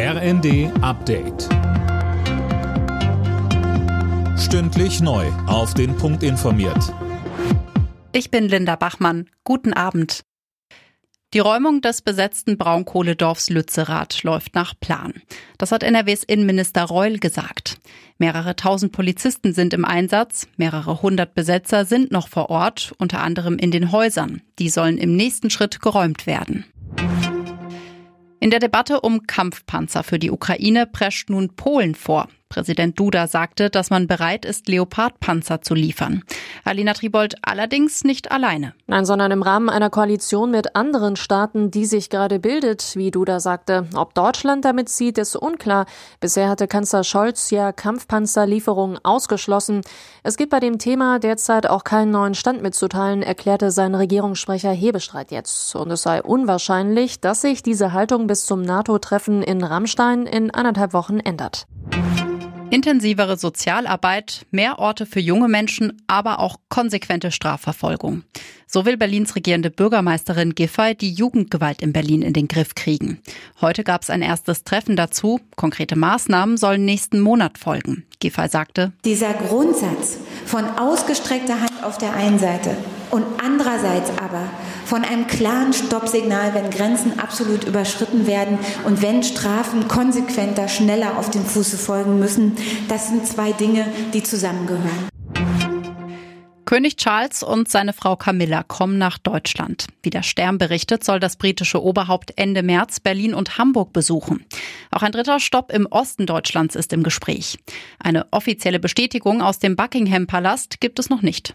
RND Update. Stündlich neu. Auf den Punkt informiert. Ich bin Linda Bachmann. Guten Abend. Die Räumung des besetzten Braunkohledorfs Lützerath läuft nach Plan. Das hat NRWs Innenminister Reul gesagt. Mehrere tausend Polizisten sind im Einsatz, mehrere hundert Besetzer sind noch vor Ort, unter anderem in den Häusern. Die sollen im nächsten Schritt geräumt werden. In der Debatte um Kampfpanzer für die Ukraine prescht nun Polen vor. Präsident Duda sagte, dass man bereit ist, Leopardpanzer zu liefern. Alina Tribold allerdings nicht alleine. Nein, sondern im Rahmen einer Koalition mit anderen Staaten, die sich gerade bildet, wie Duda sagte. Ob Deutschland damit zieht, ist unklar. Bisher hatte Kanzler Scholz ja Kampfpanzerlieferungen ausgeschlossen. Es gibt bei dem Thema derzeit auch keinen neuen Stand mitzuteilen, erklärte sein Regierungssprecher Hebestreit jetzt. Und es sei unwahrscheinlich, dass sich diese Haltung bis zum NATO-Treffen in Rammstein in anderthalb Wochen ändert. Intensivere Sozialarbeit, mehr Orte für junge Menschen, aber auch konsequente Strafverfolgung. So will Berlins regierende Bürgermeisterin Giffey die Jugendgewalt in Berlin in den Griff kriegen. Heute gab es ein erstes Treffen dazu. Konkrete Maßnahmen sollen nächsten Monat folgen. Giffey sagte, dieser Grundsatz von ausgestreckter Hand auf der einen Seite und andererseits aber von einem klaren Stoppsignal, wenn Grenzen absolut überschritten werden und wenn Strafen konsequenter, schneller auf den Fuße folgen müssen. Das sind zwei Dinge, die zusammengehören. König Charles und seine Frau Camilla kommen nach Deutschland. Wie der Stern berichtet, soll das britische Oberhaupt Ende März Berlin und Hamburg besuchen. Auch ein dritter Stopp im Osten Deutschlands ist im Gespräch. Eine offizielle Bestätigung aus dem Buckingham Palast gibt es noch nicht.